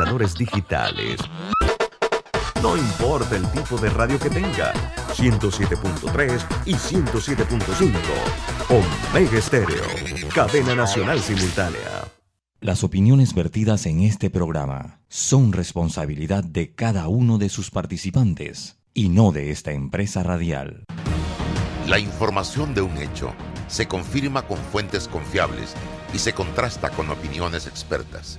sintonizadores digitales. No importa el tipo de radio que tenga, 107.3 y 107.5. Omega Estéreo, cadena nacional simultánea. Las opiniones vertidas en este programa son responsabilidad de cada uno de sus participantes y no de esta empresa radial. La información de un hecho se confirma con fuentes confiables y se contrasta con opiniones expertas.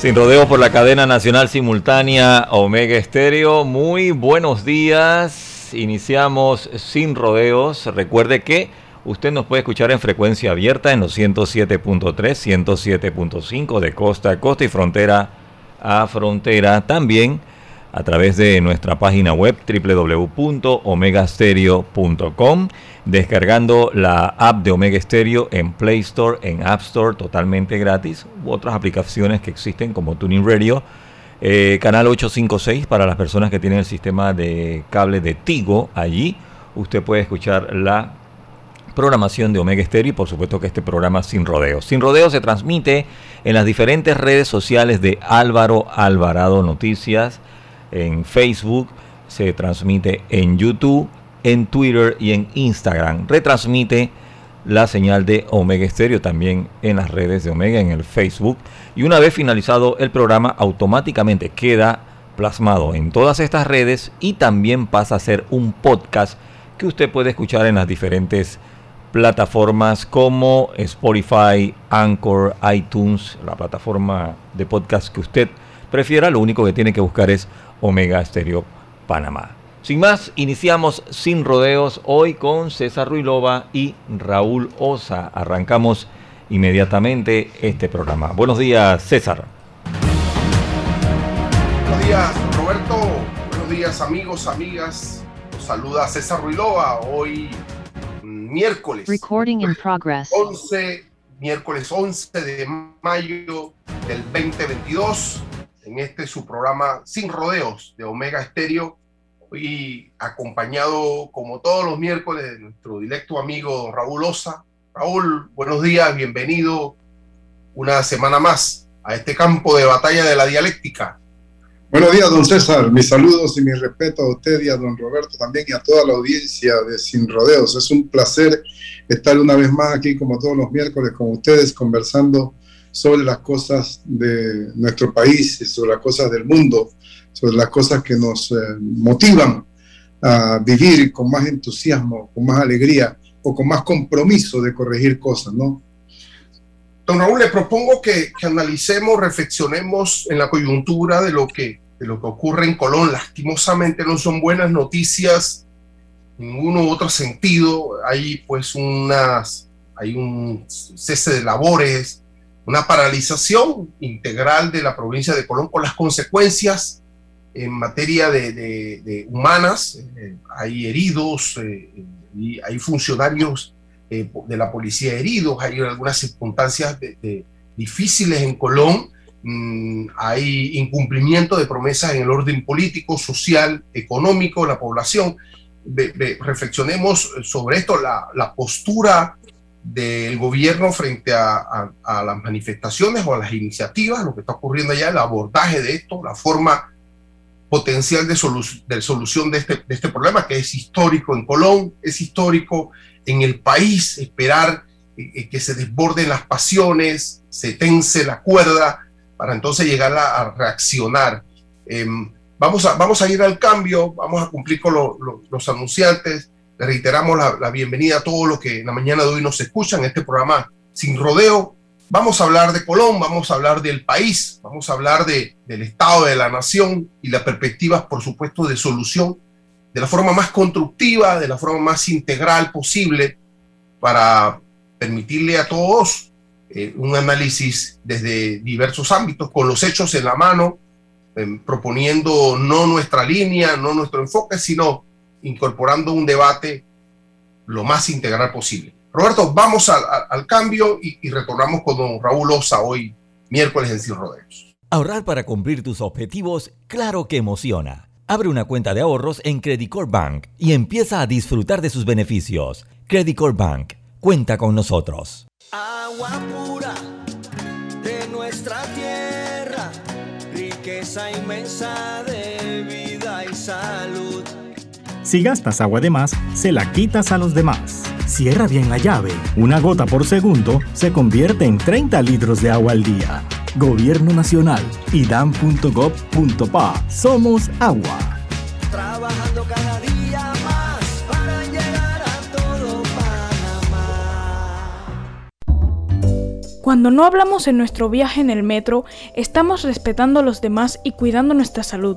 Sin rodeos por la cadena nacional simultánea Omega Estéreo. Muy buenos días. Iniciamos sin rodeos. Recuerde que usted nos puede escuchar en frecuencia abierta en los 107.3, 107.5 de costa a costa y frontera a frontera. También a través de nuestra página web www.omegastereo.com, descargando la app de Omega Stereo en Play Store, en App Store, totalmente gratis, u otras aplicaciones que existen como Tuning Radio. Eh, canal 856 para las personas que tienen el sistema de cable de Tigo allí. Usted puede escuchar la programación de Omega Stereo y por supuesto que este programa Sin Rodeos. Sin Rodeos se transmite en las diferentes redes sociales de Álvaro Alvarado Noticias, en Facebook, se transmite en YouTube, en Twitter y en Instagram. Retransmite la señal de Omega Stereo también en las redes de Omega, en el Facebook. Y una vez finalizado el programa, automáticamente queda plasmado en todas estas redes y también pasa a ser un podcast que usted puede escuchar en las diferentes plataformas como Spotify, Anchor, iTunes, la plataforma de podcast que usted prefiera. Lo único que tiene que buscar es Omega Stereo Panamá. Sin más, iniciamos sin rodeos hoy con César Ruilova y Raúl Osa. Arrancamos inmediatamente este programa. Buenos días, César. Buenos días, Roberto. Buenos días, amigos, amigas. Los saluda César Ruilova. Hoy miércoles. Recording in progress. 11, miércoles 11 de mayo del 2022 en este su programa Sin Rodeos de Omega Estéreo y acompañado como todos los miércoles de nuestro directo amigo Raúl Osa. Raúl, buenos días, bienvenido una semana más a este campo de batalla de la dialéctica. Buenos días, don César. Mis saludos y mi respeto a usted y a don Roberto también y a toda la audiencia de Sin Rodeos. Es un placer estar una vez más aquí como todos los miércoles con ustedes conversando sobre las cosas de nuestro país sobre las cosas del mundo, sobre las cosas que nos eh, motivan a vivir con más entusiasmo, con más alegría o con más compromiso de corregir cosas, ¿no? Don Raúl, le propongo que, que, analicemos, reflexionemos en la coyuntura de lo, que, de lo que ocurre en Colón. Lastimosamente no son buenas noticias en ninguno u otro sentido. Hay pues unas, hay un cese de labores, una paralización integral de la provincia de Colón con las consecuencias en materia de, humanas. Eh, hay heridos, eh, y hay funcionarios eh, de la policía heridos, hay algunas circunstancias difíciles en Colón, mm, hay incumplimiento de promesas en el orden político, social, económico, la población. reflexionemos sobre esto, la postura del gobierno frente a, las manifestaciones o a las iniciativas, lo que está ocurriendo allá, el abordaje de esto, la forma potencial de, solu de solución de este, de este problema que es histórico en Colón, es histórico en el país, esperar eh, que se desborden las pasiones, se tense la cuerda para entonces llegar a, reaccionar. Eh, vamos, a, vamos a ir al cambio, vamos a cumplir con lo, los anunciantes. Reiteramos la, la, bienvenida a todos los que en la mañana de hoy nos escuchan en este programa sin rodeo. Vamos a hablar de Colón, vamos a hablar del país, vamos a hablar de, del estado de la nación y las perspectivas, por supuesto, de solución de la forma más constructiva, de la forma más integral posible para permitirle a todos eh, un análisis desde diversos ámbitos, con los hechos en la mano, em, proponiendo no nuestra línea, no nuestro enfoque, sino incorporando un debate lo más integral posible. Roberto, vamos al cambio y, y, retornamos con don Raúl Osa hoy, miércoles en Sin Rodeos. Ahorrar para cumplir tus objetivos, claro que emociona. Abre una cuenta de ahorros en Credit Bank y empieza a disfrutar de sus beneficios. Credit Bank, cuenta con nosotros. Agua pura de nuestra tierra, riqueza inmensa de vida y salud. Si gastas agua de más, se la quitas a los demás. Cierra bien la llave. Una gota por segundo se convierte en 30 litros de agua al día. Gobierno Nacional, idam.gov.pa. Somos agua. Trabajando cada día más para llegar a todo Panamá. Cuando no hablamos en nuestro viaje en el metro, estamos respetando a los demás y cuidando nuestra salud.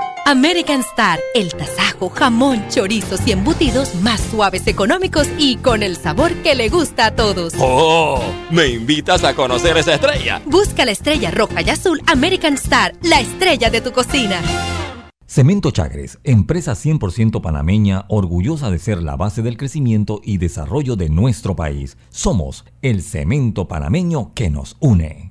American Star, el tasajo, jamón, chorizos y embutidos más suaves, económicos y con el sabor que le gusta a todos. ¡Oh! ¿Me invitas a conocer esa estrella? Busca la estrella roja y azul American Star, la estrella de tu cocina. Cemento Chagres, empresa 100% panameña, orgullosa de ser la base del crecimiento y desarrollo de nuestro país. Somos el cemento panameño que nos une.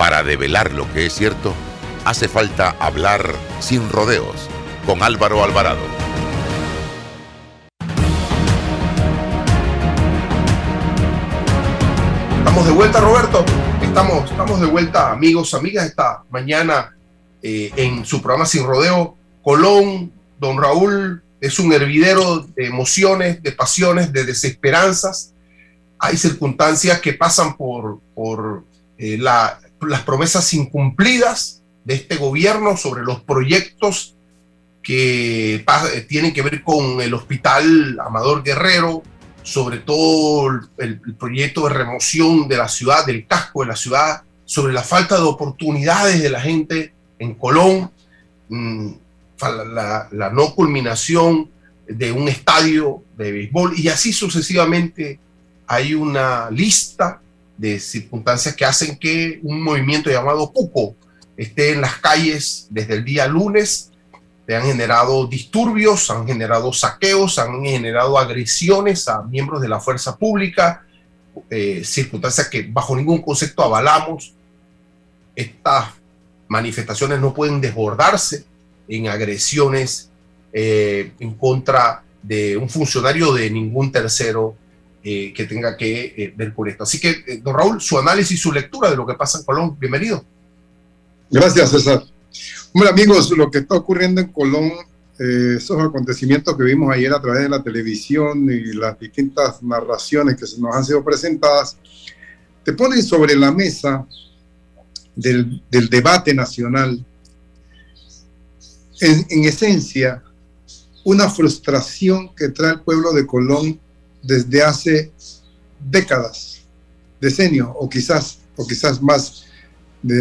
Para develar lo que es cierto, hace falta hablar sin rodeos con Álvaro Alvarado. Estamos de vuelta, Roberto. Estamos, estamos de vuelta, amigos, amigas, esta mañana eh, en su programa Sin Rodeo. Colón, don Raúl, es un hervidero de emociones, de pasiones, de desesperanzas. Hay circunstancias que pasan por, por eh, la, las promesas incumplidas de este gobierno sobre los proyectos que tienen que ver con el hospital Amador Guerrero, sobre todo el, proyecto de remoción de la ciudad, del casco de la ciudad, sobre la falta de oportunidades de la gente en Colón, mm, la, la no culminación de un estadio de béisbol y así sucesivamente hay una lista de circunstancias que hacen que un movimiento llamado Cuco esté en las calles desde el día lunes. Se han generado disturbios, han generado saqueos, han generado agresiones a miembros de la fuerza pública, eh, circunstancias que bajo ningún concepto avalamos. Estas manifestaciones no pueden desbordarse en agresiones eh, en contra de un funcionario de ningún tercero eh, que tenga que eh, ver con esto. Así que, eh, don Raúl, su análisis, su lectura de lo que pasa en Colón, bienvenido. Gracias, César. Hombre, amigos, lo que está ocurriendo en Colón, esos acontecimientos que vimos ayer a través de la televisión y las distintas narraciones que nos han sido presentadas, te ponen sobre la mesa del, del debate nacional, en, en esencia, una frustración que trae el pueblo de Colón desde hace décadas, decenios o quizás, o quizás más,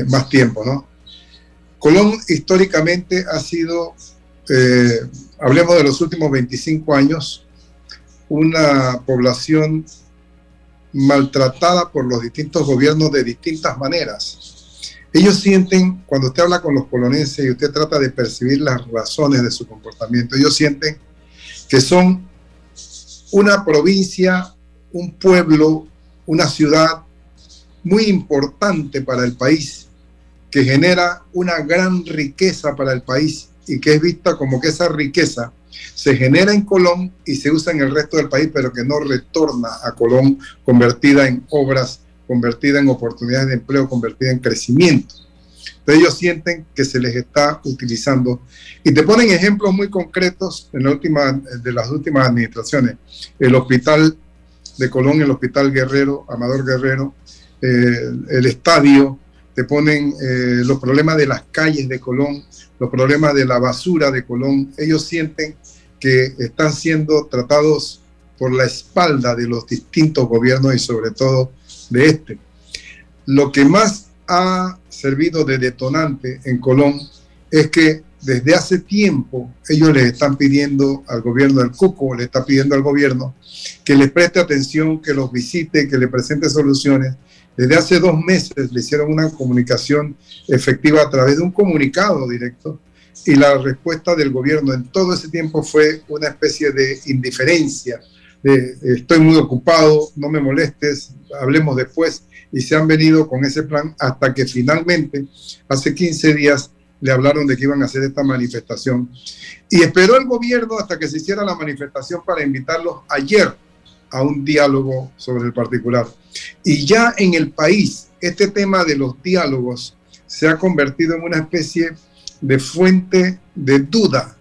más tiempo, ¿no? Colón históricamente ha sido, eh, hablemos de los últimos 25 años, una población maltratada por los distintos gobiernos de distintas maneras. Ellos sienten, cuando usted habla con los colonenses y usted trata de percibir las razones de su comportamiento, ellos sienten que son una provincia, un pueblo, una ciudad muy importante para el país, que genera una gran riqueza para el país y que es vista como que esa riqueza se genera en Colón y se usa en el resto del país, pero que no retorna a Colón convertida en obras convertida en oportunidades de empleo, convertida en crecimiento. Entonces ellos sienten que se les está utilizando y te ponen ejemplos muy concretos en la última, de las últimas administraciones. El hospital de Colón, el hospital Guerrero, Amador Guerrero, eh, el estadio, te ponen eh, los problemas de las calles de Colón, los problemas de la basura de Colón. Ellos sienten que están siendo tratados por la espalda de los distintos gobiernos y sobre todo de este. Lo que más ha servido de detonante en Colón es que desde hace tiempo ellos les están pidiendo al gobierno del Cuco, le está pidiendo al gobierno que les preste atención, que los visite, que le presente soluciones. Desde hace dos meses le hicieron una comunicación efectiva a través de un comunicado directo y la respuesta del gobierno en todo ese tiempo fue una especie de indiferencia, estoy muy ocupado, no me molestes, hablemos después y se han venido con ese plan hasta que finalmente hace 15 días le hablaron de que iban a hacer esta manifestación. Y esperó el gobierno hasta que se hiciera la manifestación para invitarlos ayer a un diálogo sobre el particular. Y ya en el país, este tema de los diálogos se ha convertido en una especie de fuente de duda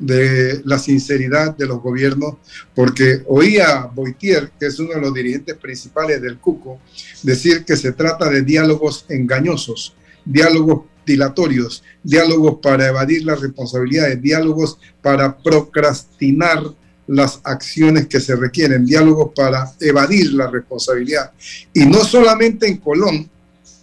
de la sinceridad de los gobiernos, porque oía Boitier, que es uno de los dirigentes principales del CUCO, decir que se trata de diálogos engañosos, diálogos dilatorios, diálogos para evadir las responsabilidades, diálogos para procrastinar las acciones que se requieren, diálogos para evadir la responsabilidad. Y no solamente en Colón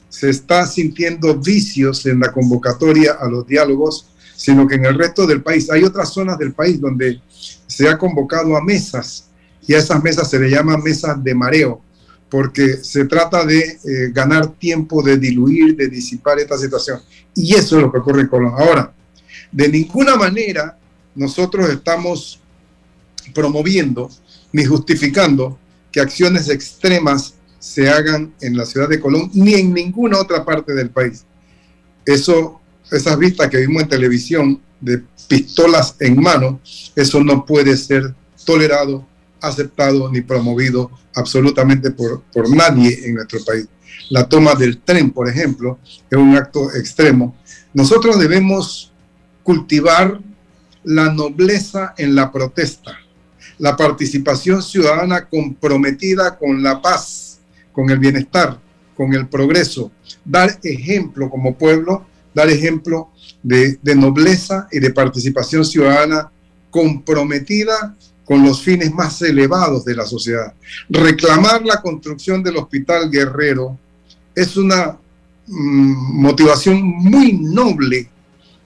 se está sintiendo vicios en la convocatoria a los diálogos, sino que en el resto del país hay otras zonas del país donde se ha convocado a mesas y a esas mesas se le llama mesas de mareo, porque se trata de eh, ganar tiempo, de diluir, de disipar esta situación. Y eso es lo que ocurre en Colombia. Ahora, de ninguna manera nosotros estamos promoviendo ni justificando que acciones extremas se hagan en la ciudad de Colón ni en ninguna otra parte del país. Eso, esas vistas que vimos en televisión de pistolas en mano, eso no puede ser tolerado aceptado ni promovido absolutamente por, por nadie en nuestro país. La toma del tren, por ejemplo, es un acto extremo. Nosotros debemos cultivar la nobleza en la protesta, la participación ciudadana comprometida con la paz, con el bienestar, con el progreso, dar ejemplo como pueblo, dar ejemplo de, nobleza y de participación ciudadana comprometida con los fines más elevados de la sociedad. Reclamar la construcción del Hospital Guerrero es una mm, motivación muy noble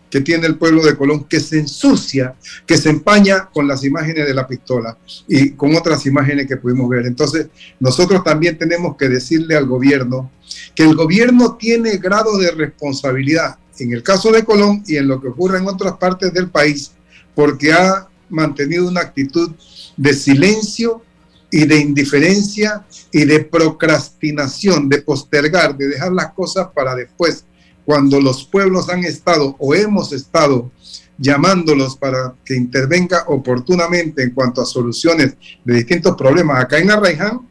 que tiene el pueblo de Colón, que se ensucia, que se empaña con las imágenes de la pistola y con otras imágenes que pudimos ver. Entonces, nosotros también tenemos que decirle al gobierno que el gobierno tiene grado de responsabilidad en el caso de Colón y en lo que ocurre en otras partes del país, porque ha mantenido una actitud de silencio y de indiferencia y de procrastinación, de postergar, de dejar las cosas para después, cuando los pueblos han estado o hemos estado llamándolos para que intervenga oportunamente en cuanto a soluciones de distintos problemas. Acá en Arraiján,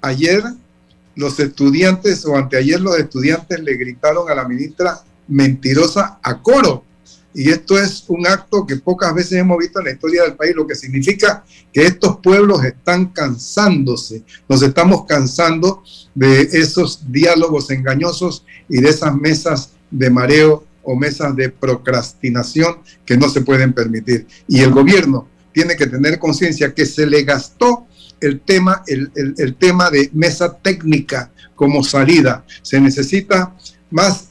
ayer los estudiantes o anteayer los estudiantes le gritaron a la ministra mentirosa a coro y esto es un acto que pocas veces hemos visto en la historia del país, lo que significa que estos pueblos están cansándose, nos estamos cansando de esos diálogos engañosos y de esas mesas de mareo o mesas de procrastinación que no se pueden permitir. Y el gobierno tiene que tener conciencia que se le gastó el tema, el, el tema de mesa técnica como salida. Se necesita más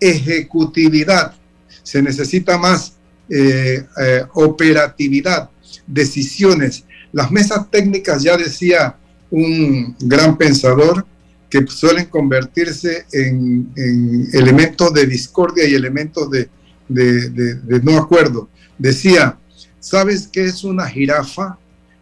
ejecutividad se necesita más eh, eh, operatividad, decisiones. Las mesas técnicas, ya decía un gran pensador, que suelen convertirse en, elementos de discordia y elementos de, de no acuerdo. Decía, ¿sabes qué es una jirafa?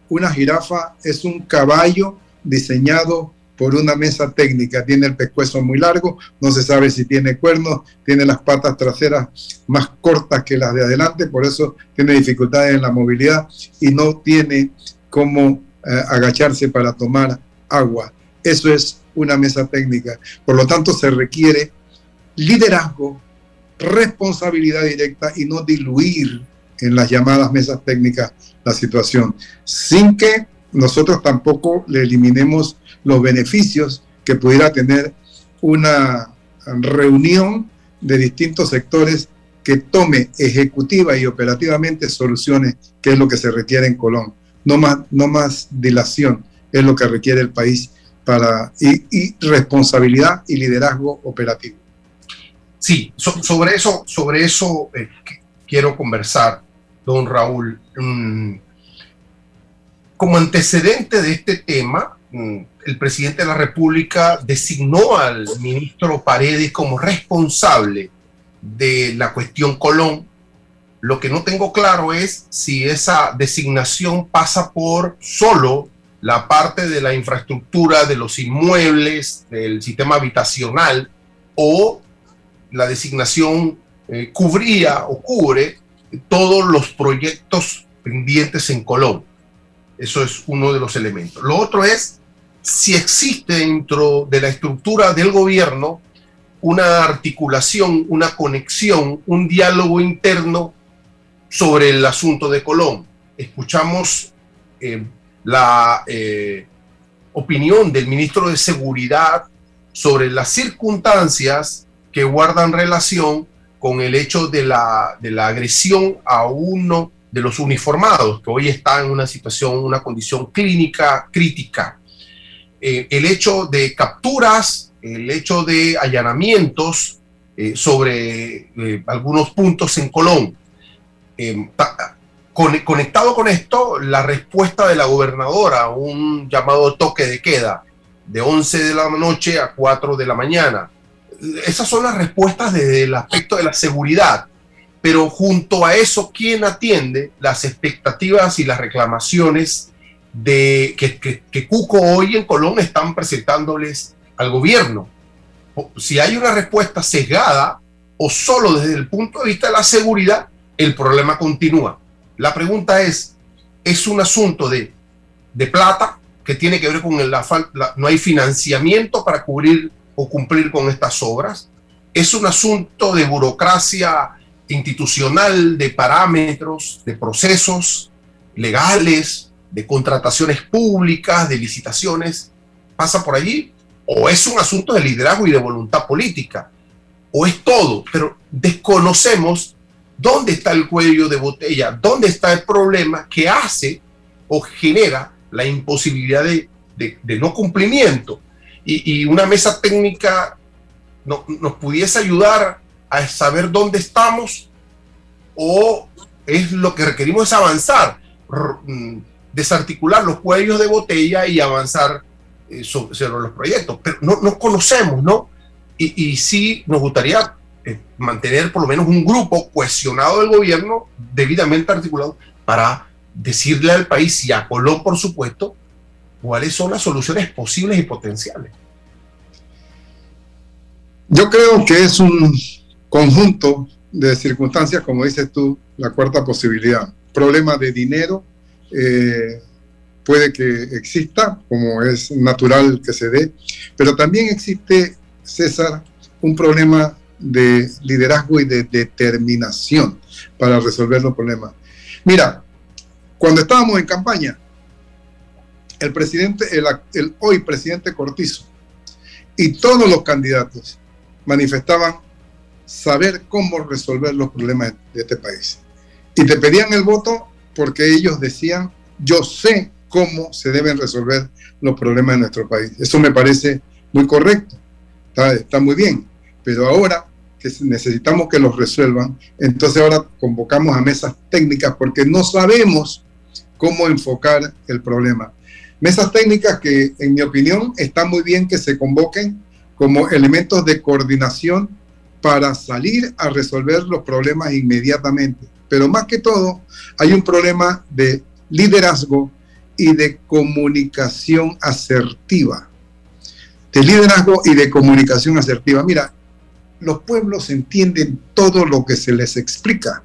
Una jirafa es un caballo diseñado por una mesa técnica. Tiene el pescuezo muy largo, no se sabe si tiene cuernos, tiene las patas traseras más cortas que las de adelante, por eso tiene dificultades en la movilidad y no tiene cómo eh, agacharse para tomar agua. Eso es una mesa técnica. Por lo tanto, se requiere liderazgo, responsabilidad directa y no diluir en las llamadas mesas técnicas la situación, sin que nosotros tampoco le eliminemos los beneficios que pudiera tener una reunión de distintos sectores que tome ejecutiva y operativamente soluciones, que es lo que se requiere en Colón. No más, no más dilación es lo que requiere el país para, y, responsabilidad y liderazgo operativo. Sí, sobre eso, sobre eso eh, quiero conversar, don Raúl. Mm, como antecedente de este tema, mm, el presidente de la República designó al ministro Paredes como responsable de la cuestión Colón. Lo que no tengo claro es si esa designación pasa por solo la parte de la infraestructura, de los inmuebles, del sistema habitacional, o la designación eh, cubría o cubre todos los proyectos pendientes en Colón. Eso es uno de los elementos. Lo otro es si existe dentro de la estructura del gobierno una articulación, una conexión, un diálogo interno sobre el asunto de Colón. Escuchamos eh, la eh, opinión del ministro de Seguridad sobre las circunstancias que guardan relación con el hecho de la, de la agresión a uno de los uniformados, que hoy está en una situación, una condición clínica crítica. Eh, el hecho de capturas el hecho de allanamientos eh, sobre eh, algunos puntos en Colón. Conectado con esto, la respuesta de la gobernadora, un llamado toque de queda de 11 de la noche a 4 de la mañana. Esas son las respuestas desde el aspecto de la seguridad. Pero junto a eso, ¿quién atiende las expectativas y las reclamaciones de que, que, Cuco hoy en Colón están presentándoles al gobierno. Si hay una respuesta sesgada o solo desde el punto de vista de la seguridad, el problema continúa. La pregunta es, ¿es un asunto de, de plata que tiene que ver con la falta, no hay financiamiento para cubrir o cumplir con estas obras? ¿Es un asunto de burocracia institucional, de parámetros, de procesos legales, de contrataciones públicas, de licitaciones? ¿Pasa por allí? o es un asunto de liderazgo y de voluntad política, o es todo, pero desconocemos dónde está el cuello de botella, dónde está el problema que hace o genera la imposibilidad de, no cumplimiento. Y, una mesa técnica nos pudiese ayudar a saber dónde estamos o es lo que requerimos es avanzar, mm, desarticular los cuellos de botella y avanzar eh, sobre, los proyectos, pero no, no conocemos, ¿no? Y, y sí nos gustaría eh, mantener por lo menos un grupo cohesionado del gobierno debidamente articulado para decirle al país y a Colón, por supuesto, cuáles son las soluciones posibles y potenciales. Yo creo que es un conjunto de circunstancias, como dices tú, la cuarta posibilidad. Problema de dinero, eh, puede que exista, como es natural que se dé, pero también existe, César, un problema de liderazgo y de determinación para resolver los problemas. Mira, cuando estábamos en campaña, el presidente, el, hoy presidente Cortizo y todos los candidatos manifestaban saber cómo resolver los problemas de este país. Y te pedían el voto porque ellos decían, yo sé cómo se deben resolver los problemas de nuestro país. Eso me parece muy correcto, está, muy bien, pero ahora que necesitamos que los resuelvan, entonces ahora convocamos a mesas técnicas porque no sabemos cómo enfocar el problema. Mesas técnicas que, en mi opinión, está muy bien que se convoquen como elementos de coordinación para salir a resolver los problemas inmediatamente. Pero más que todo, hay un problema de liderazgo y de comunicación asertiva. De liderazgo y de comunicación asertiva. Mira, los pueblos entienden todo lo que se les explica.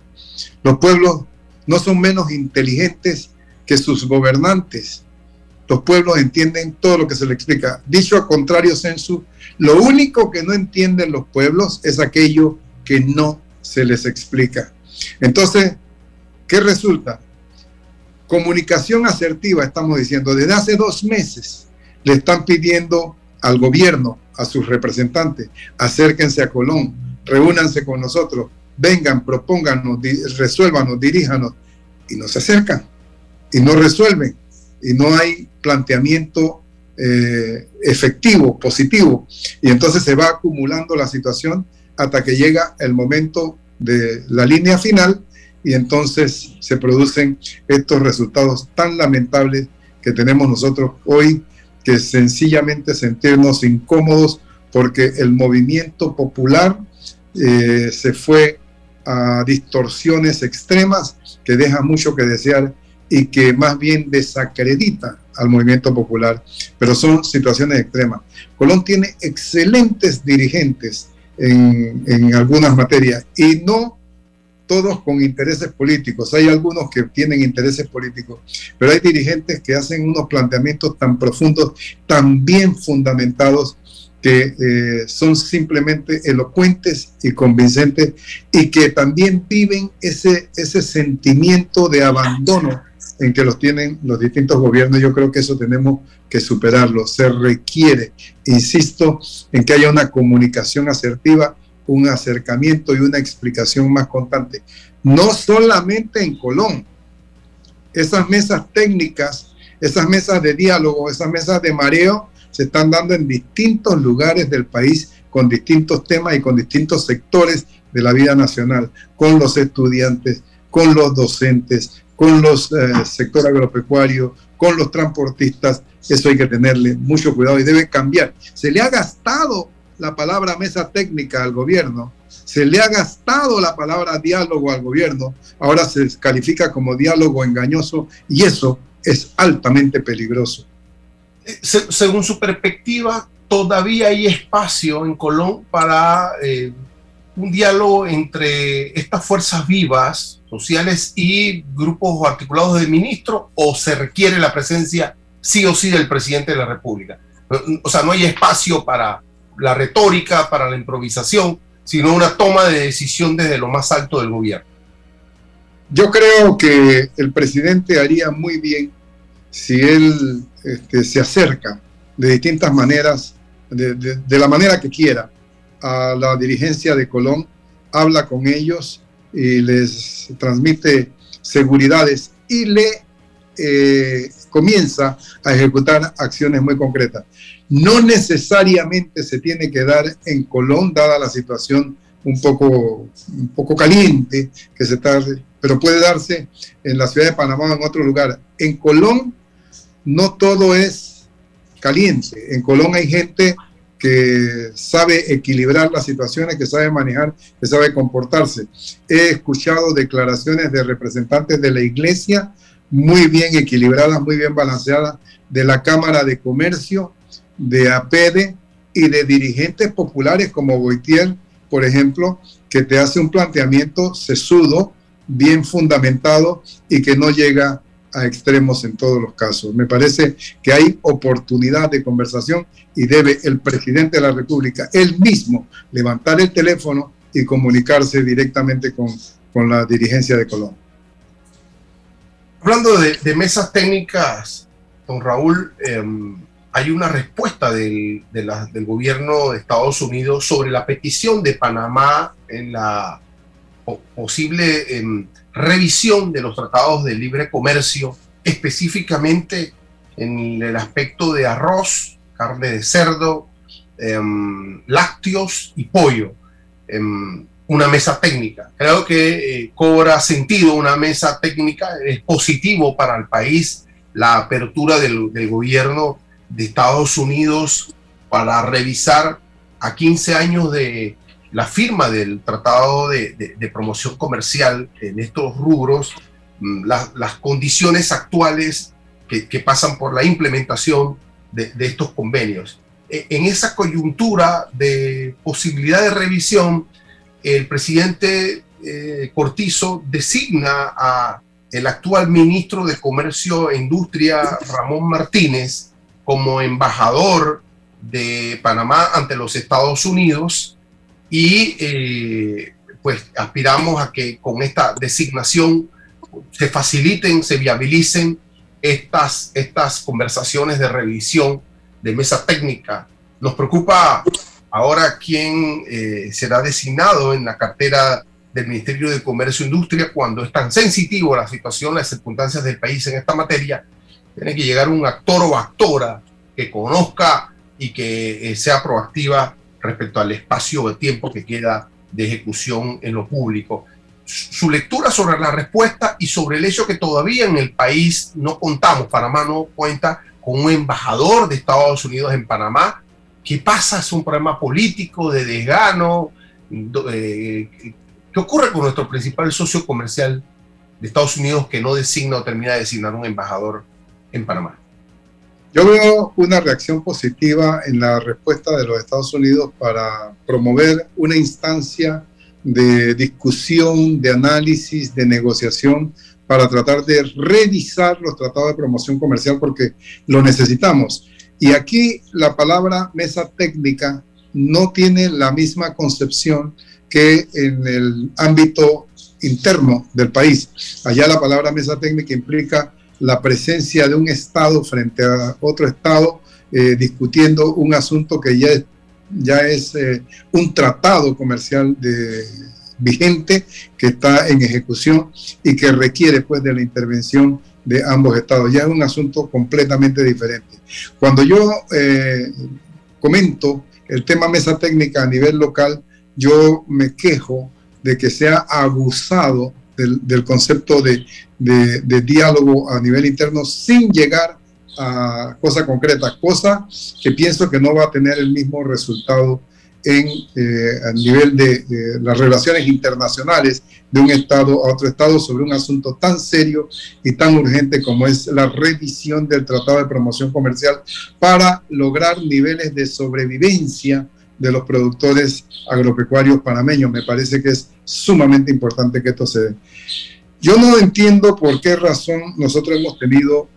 Los pueblos no son menos inteligentes que sus gobernantes. Los pueblos entienden todo lo que se les explica. Dicho a contrario, Sensu, lo único que no entienden los pueblos es aquello que no se les explica. Entonces, ¿qué resulta? Comunicación asertiva, estamos diciendo, desde hace dos meses le están pidiendo al gobierno, a sus representantes, acérquense a Colón, reúnanse con nosotros, vengan, propónganos, resuélvanos, diríjanos, y no se acercan, y no resuelven, y no hay planteamiento eh, efectivo, positivo, y entonces se va acumulando la situación hasta que llega el momento de la línea final y entonces se producen estos resultados tan lamentables que tenemos nosotros hoy, que sencillamente sentirnos incómodos porque el movimiento popular eh, se fue a distorsiones extremas que dejan mucho que desear y que más bien desacredita al movimiento popular, pero son situaciones extremas. Colón tiene excelentes dirigentes en, en algunas materias y no todos con intereses políticos. Hay algunos que tienen intereses políticos, pero hay dirigentes que hacen unos planteamientos tan profundos, tan bien fundamentados, que eh, son simplemente elocuentes y convincentes y que también viven ese, ese sentimiento de abandono en que los tienen los distintos gobiernos. Yo creo que eso tenemos que superarlo. Se requiere, insisto, en que haya una comunicación asertiva un acercamiento y una explicación más constante. No solamente en Colón, esas mesas técnicas, esas mesas de diálogo, esas mesas de mareo, se están dando en distintos lugares del país con distintos temas y con distintos sectores de la vida nacional, con los estudiantes, con los docentes, con los eh, sector agropecuario, con los transportistas. Eso hay que tenerle mucho cuidado y debe cambiar. Se le ha gastado la palabra mesa técnica al gobierno, se le ha gastado la palabra diálogo al gobierno, ahora se califica como diálogo engañoso y eso es altamente peligroso. según su perspectiva, todavía hay espacio en Colón para eh, un diálogo entre estas fuerzas vivas, sociales y grupos articulados de ministros, o se requiere la presencia sí o sí del presidente de la República. O sea, no hay espacio para la retórica, para la improvisación, sino una toma de decisión desde lo más alto del gobierno. Yo creo que el presidente haría muy bien si él este, se acerca de distintas maneras, de, la manera que quiera, a la dirigencia de Colón, habla con ellos y les transmite seguridades y le eh, comienza a ejecutar acciones muy concretas. No necesariamente se tiene que dar en Colón, dada la situación un poco, un poco caliente que se está, pero puede darse en la ciudad de Panamá o en otro lugar. En Colón no todo es caliente. En Colón hay gente que sabe equilibrar las situaciones, que sabe manejar, que sabe comportarse. He escuchado declaraciones de representantes de la iglesia muy bien equilibradas, muy bien balanceadas, de la Cámara de Comercio, de APEDE y de dirigentes populares como Goitier, por ejemplo, que te hace un planteamiento sesudo, bien fundamentado y que no llega a extremos en todos los casos. Me parece que hay oportunidad de conversación y debe el presidente de la República él mismo levantar el teléfono y comunicarse directamente con, con la dirigencia de Colombia. Hablando de, mesas técnicas, don Raúl, em, hay una respuesta del, del, gobierno de Estados Unidos sobre la petición de Panamá en la posible em, revisión de los tratados de libre comercio, específicamente en el aspecto de arroz, carne de cerdo, em, lácteos y pollo. Em, una mesa técnica. Creo que eh, cobra sentido una mesa técnica, es positivo para el país la apertura del, del gobierno de Estados Unidos para revisar a 15 años de la firma del Tratado de, Promoción Comercial en estos rubros, mm, las condiciones actuales que, pasan por la implementación de, estos convenios. E, en esa coyuntura de posibilidad de revisión, el presidente eh, Cortizo designa a el actual ministro de Comercio e Industria, Ramón Martínez, como embajador de Panamá ante los Estados Unidos y eh, pues aspiramos a que con esta designación se faciliten, se viabilicen estas, estas conversaciones de revisión de mesa técnica. Nos preocupa ahora quién eh, será designado en la cartera del Ministerio de Comercio e Industria cuando es tan sensitivo la situación, las circunstancias del país en esta materia. Tiene que llegar un actor o actora que conozca y que eh, sea proactiva respecto al espacio de tiempo que queda de ejecución en lo público. Su lectura sobre la respuesta y sobre el hecho que todavía en el país no contamos, Panamá no cuenta con un embajador de Estados Unidos en Panamá. ¿Qué pasa? ¿Es un problema político de desgano? Eh, ¿Qué ocurre con nuestro principal socio comercial de Estados Unidos que no designa o termina de designar un embajador en Panamá? Yo veo una reacción positiva en la respuesta de los Estados Unidos para promover una instancia de discusión, de análisis, de negociación para tratar de revisar los tratados de promoción comercial porque lo necesitamos. Y aquí la palabra mesa técnica no tiene la misma concepción que en el ámbito interno del país. Allá la palabra mesa técnica implica la presencia de un Estado frente a otro Estado eh, discutiendo un asunto que ya es, ya es eh, un tratado comercial de, vigente que está en ejecución y que requiere pues de la intervención de ambos estados. Ya es un asunto completamente diferente. Cuando yo eh, comento el tema mesa técnica a nivel local, yo me quejo de que se ha abusado del, concepto de, diálogo a nivel interno sin llegar a cosas concretas, cosa que pienso que no va a tener el mismo resultado en eh, a nivel de, las relaciones internacionales de un Estado a otro Estado sobre un asunto tan serio y tan urgente como es la revisión del Tratado de Promoción Comercial para lograr niveles de sobrevivencia de los productores agropecuarios panameños. Me parece que es sumamente importante que esto se dé. Yo no entiendo por qué razón nosotros hemos tenido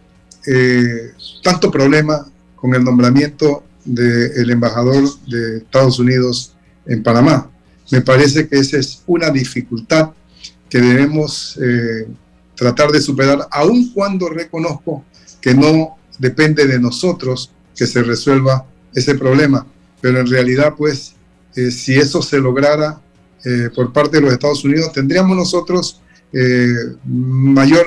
eh, tanto problema con el nombramiento del embajador de Estados Unidos en Panamá. Me parece que esa es una dificultad que debemos eh, tratar de superar, aun cuando reconozco que no depende de nosotros que se resuelva ese problema. Pero en realidad, pues, eh, si eso se lograra eh, por parte de los Estados Unidos, tendríamos nosotros mayor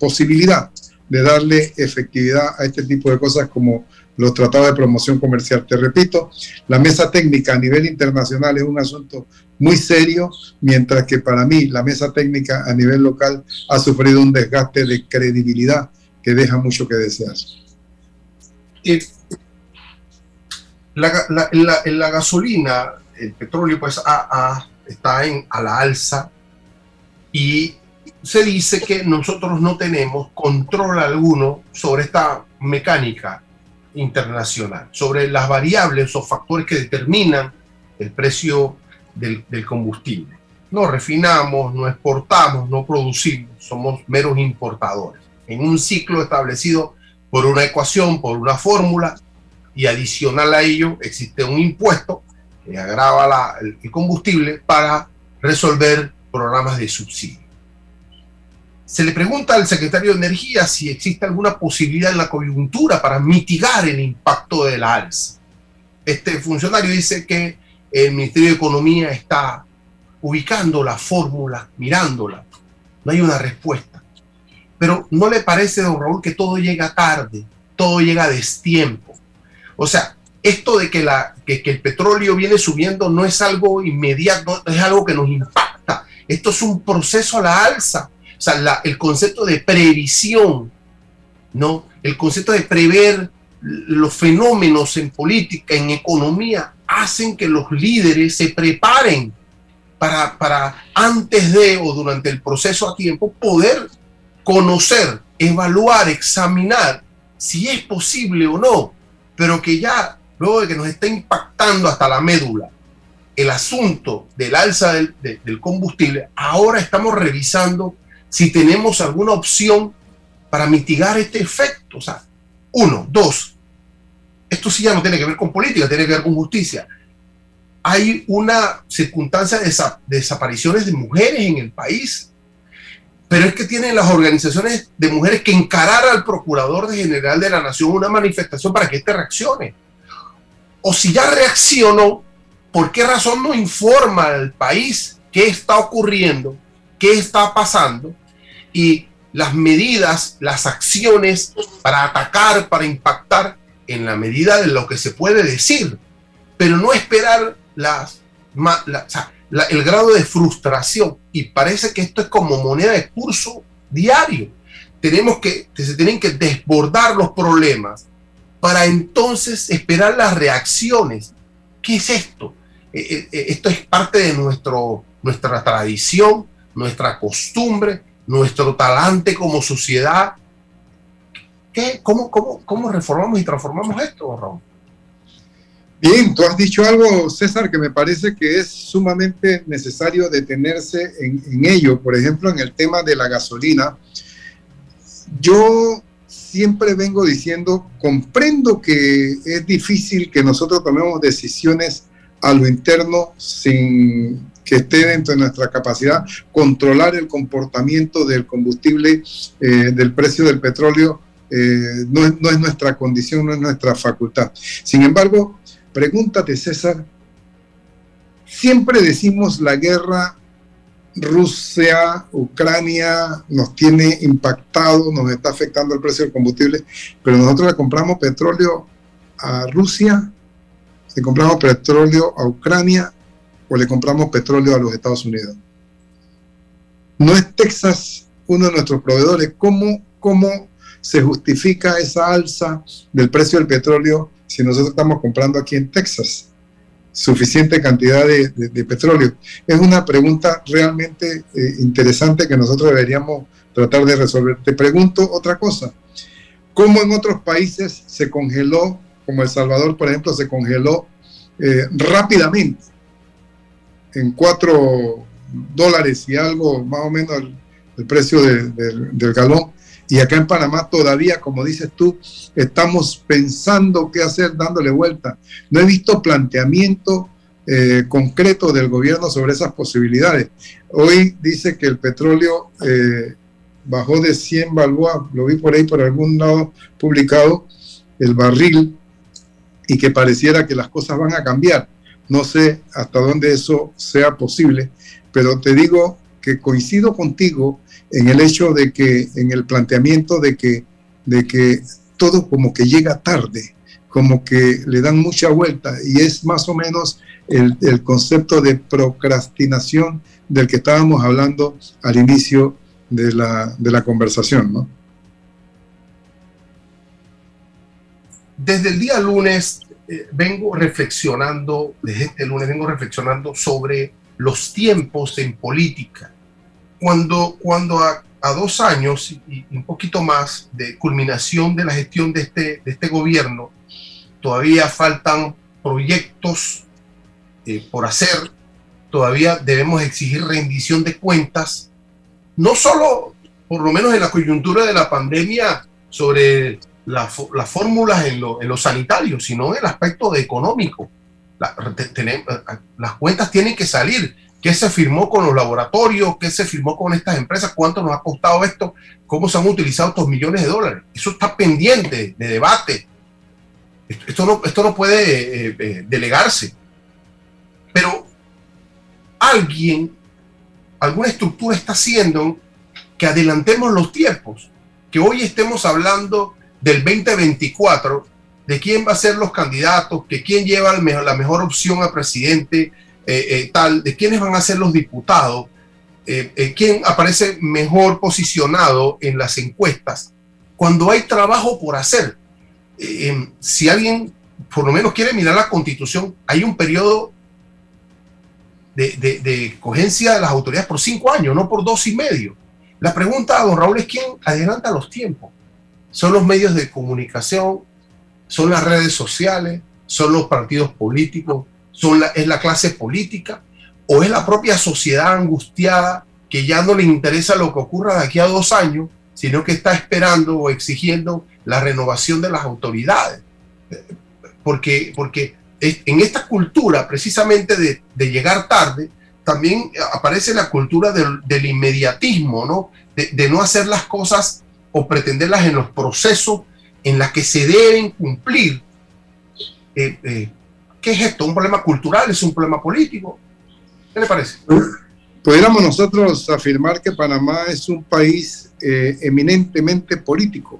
posibilidad de darle efectividad a este tipo de cosas como los tratados de promoción comercial. Te repito, la mesa técnica a nivel internacional es un asunto muy serio, mientras que para mí la mesa técnica a nivel local ha sufrido un desgaste de credibilidad que deja mucho que desear. la, la, gasolina, el petróleo, pues está en, a la alza y se dice que nosotros no tenemos control alguno sobre esta mecánica internacional, sobre las variables o factores que determinan el precio del, combustible. No refinamos, no exportamos, no producimos, somos meros importadores. En un ciclo establecido por una ecuación, por una fórmula, y adicional a ello existe un impuesto que agrava el combustible para resolver programas de subsidio. Se le pregunta al secretario de Energía si existe alguna posibilidad en la coyuntura para mitigar el impacto de la alza. Este funcionario dice que el Ministerio de Economía está ubicando la fórmula, mirándola. No hay una respuesta. Pero ¿no le parece, don Raúl, que todo llega tarde, todo llega a destiempo? O sea, esto de que, la, que, el petróleo viene subiendo no es algo inmediato, es algo que nos impacta. Esto es un proceso a la alza o sea, el concepto de previsión, ¿no? El concepto de prever los fenómenos en política, en economía, hacen que los líderes se preparen para, para antes de o durante el proceso a tiempo poder conocer, evaluar, examinar si es posible o no, pero que ya luego de que nos está impactando hasta la médula el asunto del alza del, del combustible, ahora estamos revisando si tenemos alguna opción para mitigar este efecto. O sea, uno, dos, esto sí ya no tiene que ver con política, tiene que ver con justicia. Hay una circunstancia de desapariciones de mujeres en el país, pero es que tienen las organizaciones de mujeres que encarar al Procurador General de la Nación una manifestación para que éste reaccione. O si ya reaccionó, ¿por qué razón no informa al país qué está ocurriendo, qué está pasando y las medidas, las acciones para atacar, para impactar en la medida de lo que se puede decir, pero no esperar las, el grado de frustración. Y parece que esto es como moneda de curso diario. Tenemos que, se tienen que desbordar los problemas para entonces esperar las reacciones. ¿Qué es esto? Eh, eh, eh, esto es parte de nuestro, nuestra tradición, nuestra costumbre, nuestro talante como sociedad cómo, reformamos y transformamos esto, Raúl? Bien, tú has dicho algo, César, que me parece que es sumamente necesario detenerse en, en, ello. Por ejemplo, en el tema de la gasolina. Yo siempre vengo diciendo, comprendo que es difícil que nosotros tomemos decisiones a lo interno sin que esté dentro de nuestra capacidad, controlar el comportamiento del combustible, eh, del precio del petróleo eh, no, es, nuestra condición, no es nuestra facultad. Sin embargo, pregúntate, César, siempre decimos la guerra Rusia, Ucrania nos tiene impactado, nos está afectando el precio del combustible, pero nosotros le compramos petróleo a Rusia, le compramos petróleo a Ucrania o le compramos petróleo a los Estados Unidos. No es Texas uno de nuestros proveedores. ¿Cómo, cómo se justifica esa alza del precio del petróleo si nosotros estamos comprando aquí en Texas suficiente cantidad de, petróleo? Es una pregunta realmente eh, interesante que nosotros deberíamos tratar de resolver. Te pregunto otra cosa. ¿Cómo en otros países se congeló, como El Salvador, por ejemplo, se congeló eh, rápidamente, en cuatro dólares y algo, más o menos el, precio del galón, y acá en Panamá todavía, como dices tú, estamos pensando qué hacer, dándole vuelta. No he visto planteamiento eh, concreto del gobierno sobre esas posibilidades. Hoy dice que el petróleo eh, bajó de 100 balboas, lo vi por ahí por algún lado publicado, el barril, y que pareciera que las cosas van a cambiar. No sé hasta dónde eso sea posible, pero te digo que coincido contigo en el hecho de que, en el planteamiento de que, de que todo como que llega tarde, como que le dan mucha vuelta y es más o menos el, el concepto de procrastinación del que estábamos hablando al inicio de la, de la conversación, ¿no? Desde el día lunes eh, vengo reflexionando, desde este lunes vengo reflexionando sobre los tiempos en política cuando, cuando a, dos años y, un poquito más de culminación de la gestión de este, de este gobierno, todavía faltan proyectos eh, por hacer, todavía debemos exigir rendición de cuentas, no solo, por lo menos en la coyuntura de la pandemia, sobre las fórmulas en lo, en sanitario, sino en el aspecto económico. las cuentas tienen que salir qué se firmó con los laboratorios, qué se firmó con estas empresas, cuánto nos ha costado esto, cómo se han utilizado estos millones de dólares. Eso está pendiente de debate. Esto no, esto no puede eh, eh, delegarse. Pero alguien, alguna estructura está haciendo que adelantemos los tiempos, que hoy estemos hablando del 2024, de quién va a ser los candidatos, que quién lleva la mejor opción a presidente, eh, eh, tal, de quiénes van a ser los diputados, eh, quién aparece mejor posicionado en las encuestas, cuando hay trabajo por hacer. si alguien por lo menos quiere mirar la constitución, hay un periodo de, de, de, cogencia de las autoridades por cinco años, no por dos y medio. La pregunta a don Raúl es quién adelanta los tiempos. Son los medios de comunicación, son las redes sociales, son los partidos políticos, es la clase política o es la propia sociedad angustiada que ya no le interesa lo que ocurra de aquí a dos años, sino que está esperando o exigiendo la renovación de las autoridades. Porque, porque en esta cultura precisamente de, de llegar tarde, también aparece la cultura del, del inmediatismo, ¿no? De, no hacer las cosas o pretenderlas en los procesos en las que se deben cumplir. Eh, eh, ¿Qué es esto? ¿Un problema cultural? ¿Es un problema político? ¿Qué le parece? Pudiéramos nosotros afirmar que Panamá es un país eh, eminentemente político,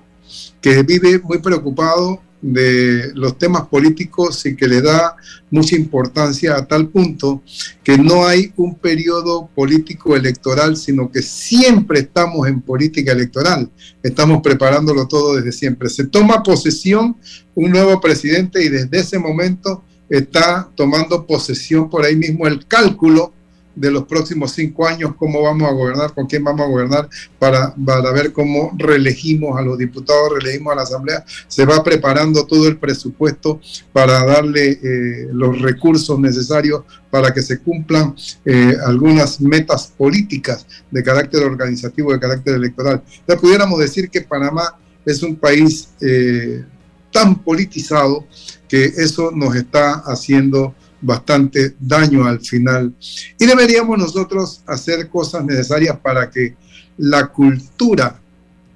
que vive muy preocupado de los temas políticos y que le da mucha importancia a tal punto que no hay un periodo político electoral, sino que siempre estamos en política electoral. Estamos preparándolo todo desde siempre. Se toma posesión un nuevo presidente y desde ese momento está tomando posesión por ahí mismo el cálculo de los próximos cinco años, cómo vamos a gobernar, con quién vamos a gobernar, para, para ver cómo reelegimos a los diputados, reelegimos a la Asamblea. Se va preparando todo el presupuesto para darle eh, los recursos necesarios para que se cumplan eh, algunas metas políticas de carácter organizativo, de carácter electoral. Ya pudiéramos decir que Panamá es un país eh, tan politizado que eso nos está haciendo bastante daño al final. Y deberíamos nosotros hacer cosas necesarias para que la cultura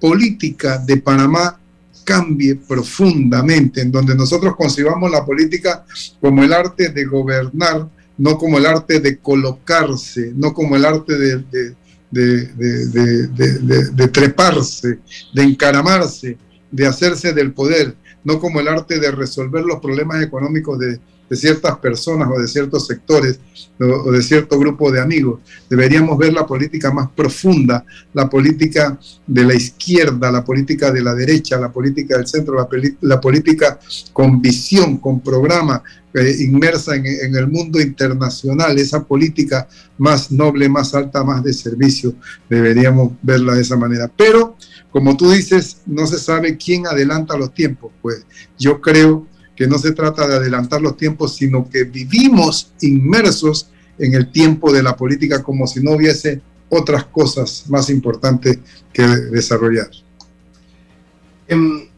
política de Panamá cambie profundamente, en donde nosotros concibamos la política como el arte de gobernar, no como el arte de colocarse, no como el arte de, de, de, de treparse, de encaramarse, de hacerse del poder, no como el arte de resolver los problemas económicos de, de ciertas personas o de ciertos sectores o, de cierto grupo de amigos. Deberíamos ver la política más profunda, la política de la izquierda, la política de la derecha, la política del centro, la, la política con visión, con programa, eh, inmersa en, en, el mundo internacional, esa política más noble, más alta, más de servicio. Deberíamos verla de esa manera. Pero, como tú dices, no se sabe quién adelanta los tiempos. Pues yo creo que no se trata de adelantar los tiempos, sino que vivimos inmersos en el tiempo de la política como si no hubiese otras cosas más importantes que desarrollar. En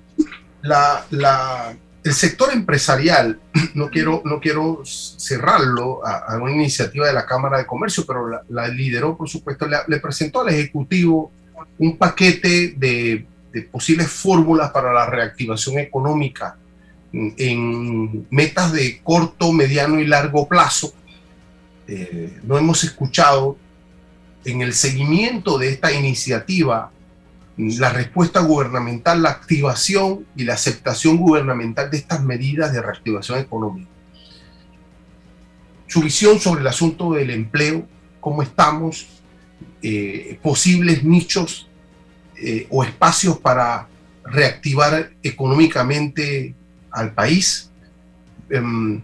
la, el sector empresarial, no quiero, no quiero cerrarlo a, una iniciativa de la Cámara de Comercio, pero la, lideró, por supuesto, le, le, presentó al Ejecutivo un paquete de, de posibles fórmulas para la reactivación económica en metas de corto, mediano y largo plazo. Eh, no hemos escuchado en el seguimiento de esta iniciativa la respuesta gubernamental, la activación y la aceptación gubernamental de estas medidas de reactivación económica. Su visión sobre el asunto del empleo, cómo estamos, eh, posibles nichos eh, o espacios para reactivar económicamente al país. Um,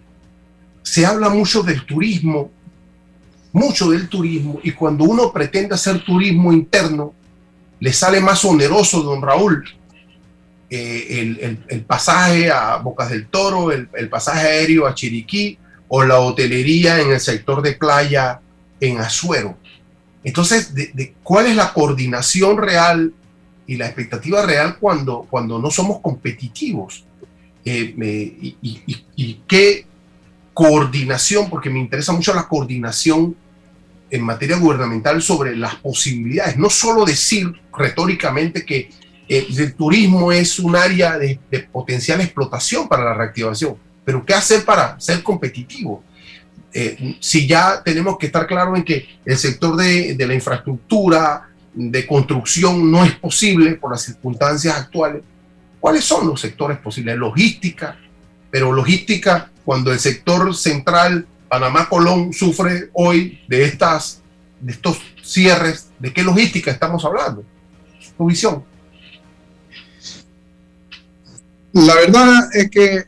se habla mucho del turismo, mucho del turismo, y cuando uno pretende hacer turismo interno, le sale más oneroso, don Raúl, eh, el, el, el, pasaje a Bocas del Toro, el, el, pasaje aéreo a Chiriquí o la hotelería en el sector de playa en Azuero. Entonces, de, ¿cuál es la coordinación real y la expectativa real cuando, cuando no somos competitivos? Eh, y, y, y, qué coordinación, porque me interesa mucho la coordinación en materia gubernamental sobre las posibilidades, no solo decir retóricamente que eh, el turismo es un área de, de, potencial explotación para la reactivación, pero qué hacer para ser competitivo. Eh, si ya tenemos que estar claros en que el sector de, de la infraestructura, de construcción no es posible por las circunstancias actuales, ¿Cuáles son los sectores posibles? Logística, pero logística, cuando el sector central, Panamá-Colón, sufre hoy de, estas, de estos cierres, ¿de qué logística estamos hablando? Tu visión. La verdad es que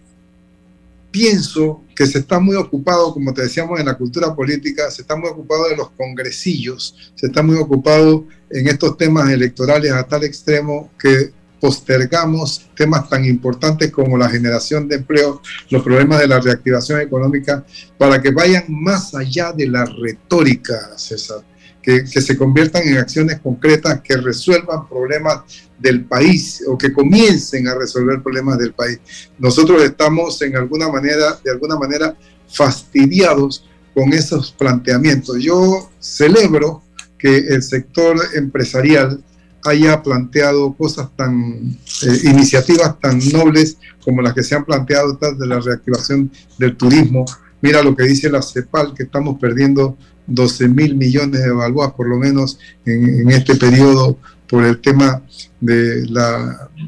pienso que se está muy ocupado, como te decíamos, en la cultura política, se está muy ocupado de los congresillos, se está muy ocupado en estos temas electorales a tal extremo que postergamos temas tan importantes como la generación de empleo, los problemas de la reactivación económica, para que vayan más allá de la retórica, César. que, se conviertan en acciones concretas que resuelvan problemas del país o que comiencen a resolver problemas del país. Nosotros estamos en alguna manera, de alguna manera, fastidiados con esos planteamientos. Yo celebro que el sector empresarial haya planteado cosas tan, eh, iniciativas tan nobles como las que se han planteado de la reactivación del turismo. Mira lo que dice la CEPAL, que estamos perdiendo 12 mil millones de balboas por lo menos en, este periodo por el tema del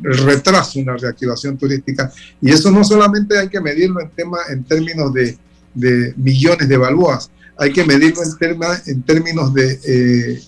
retraso en la reactivación turística. Y eso no solamente hay que medirlo en, tema, en términos de, de millones de balboas, hay que medirlo en, tema, en términos de eh,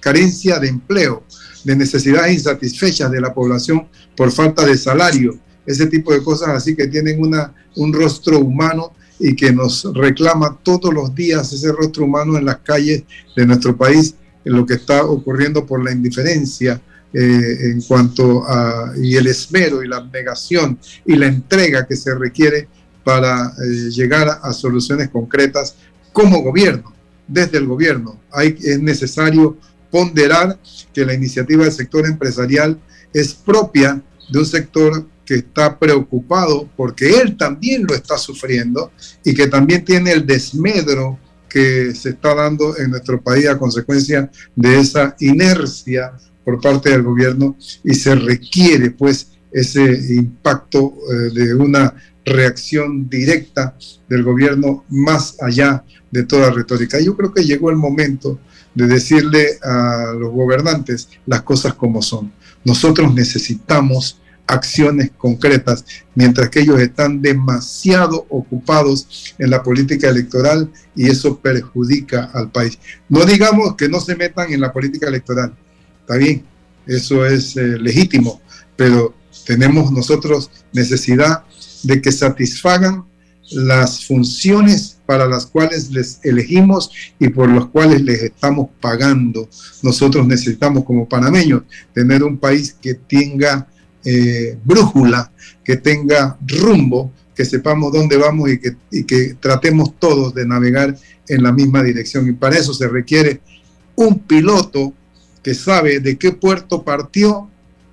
carencia de empleo, de necesidades insatisfechas de la población por falta de salario, ese tipo de cosas así que tienen una, un rostro humano y que nos reclama todos los días ese rostro humano en las calles de nuestro país, en lo que está ocurriendo por la indiferencia eh, en cuanto a y el esmero y la abnegación y la entrega que se requiere para eh, llegar a soluciones concretas como gobierno, desde el gobierno. Hay, es necesario ponderar que la iniciativa del sector empresarial es propia de un sector que está preocupado porque él también lo está sufriendo y que también tiene el desmedro que se está dando en nuestro país a consecuencia de esa inercia por parte del gobierno y se requiere pues ese impacto eh, de una reacción directa del gobierno más allá de toda retórica. Yo creo que llegó el momento de decirle a los gobernantes las cosas como son. Nosotros necesitamos acciones concretas, mientras que ellos están demasiado ocupados en la política electoral y eso perjudica al país. No digamos que no se metan en la política electoral, está bien, eso es eh, legítimo, pero tenemos nosotros necesidad de que satisfagan las funciones para las cuales les elegimos y por las cuales les estamos pagando. Nosotros necesitamos como panameños tener un país que tenga eh, brújula, que tenga rumbo, que sepamos dónde vamos y que, y que tratemos todos de navegar en la misma dirección. Y para eso se requiere un piloto que sabe de qué puerto partió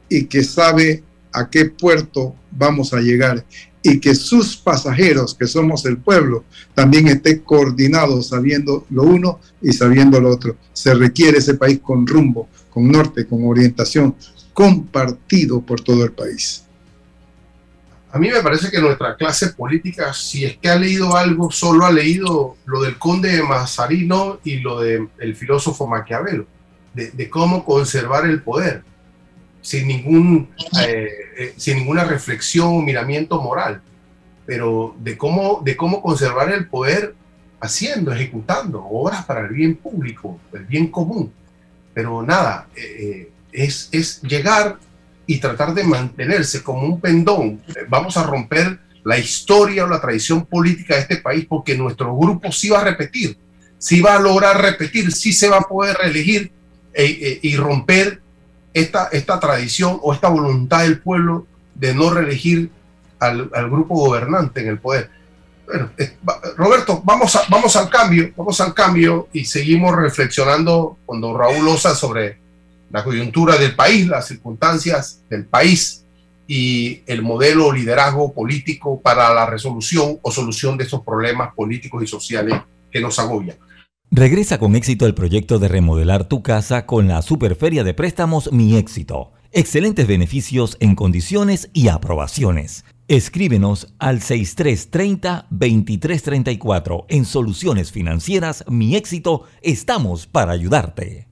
y que sabe a qué puerto vamos a llegar y que sus pasajeros, que somos el pueblo, también estén coordinados sabiendo lo uno y sabiendo lo otro. Se requiere ese país con rumbo, con norte, con orientación, compartido por todo el país. A mí me parece que nuestra clase política, si es que ha leído algo, solo ha leído lo del conde de Mazarino y lo del filósofo Maquiavelo, de, de cómo conservar el poder sin, ningún, eh, eh, sin ninguna reflexión o miramiento moral, pero de cómo, de cómo conservar el poder haciendo, ejecutando obras para el bien público, el bien común. Pero nada, eh, es, es llegar y tratar de mantenerse como un pendón. Vamos a romper la historia o la tradición política de este país porque nuestro grupo sí va a repetir, sí va a lograr repetir, sí se va a poder reelegir y romper esta, esta tradición o esta voluntad del pueblo de no reelegir al, grupo gobernante en el poder. Bueno, Roberto, vamos, vamos al cambio, vamos al cambio y seguimos reflexionando con don Raúl Osa sobre la coyuntura del país, las circunstancias del país y el modelo liderazgo político para la resolución o solución de esos problemas políticos y sociales que nos agobian. Regresa con éxito el proyecto de remodelar tu casa con la Superferia de Préstamos Mi Éxito. Excelentes beneficios en condiciones y aprobaciones. Escríbenos al 6330-2334. En Soluciones Financieras Mi Éxito estamos para ayudarte.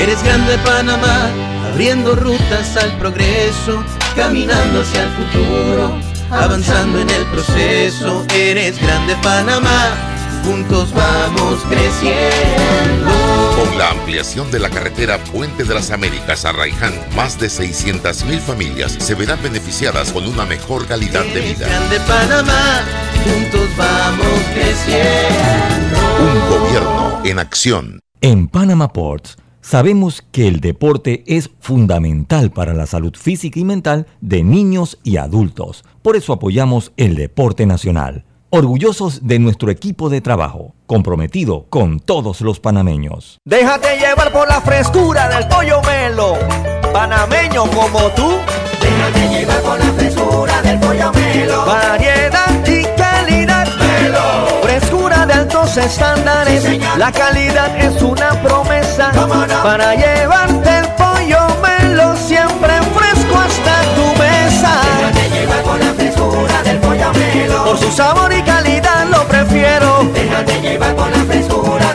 Eres grande Panamá, abriendo rutas al progreso, caminando hacia el futuro, avanzando en el proceso. Eres grande Panamá juntos vamos creciendo. Con la ampliación de la carretera Puente de las Américas a Raiján, más de 600.000 familias se verán beneficiadas con una mejor calidad de vida. Grande Panamá, juntos vamos creciendo. Un gobierno en acción. En Panama Ports sabemos que el deporte es fundamental para la salud física y mental de niños y adultos. Por eso apoyamos el deporte nacional Orgullosos de nuestro equipo de trabajo, comprometido con todos los panameños. Déjate llevar por la frescura del pollo melo, panameño como tú. Déjate llevar por la frescura del pollo melo. Variedad y calidad. Melo. Frescura de altos estándares. la calidad es una promesa para llevarte el Por su sabor y calidad lo prefiero. Déjate llevar por la frescura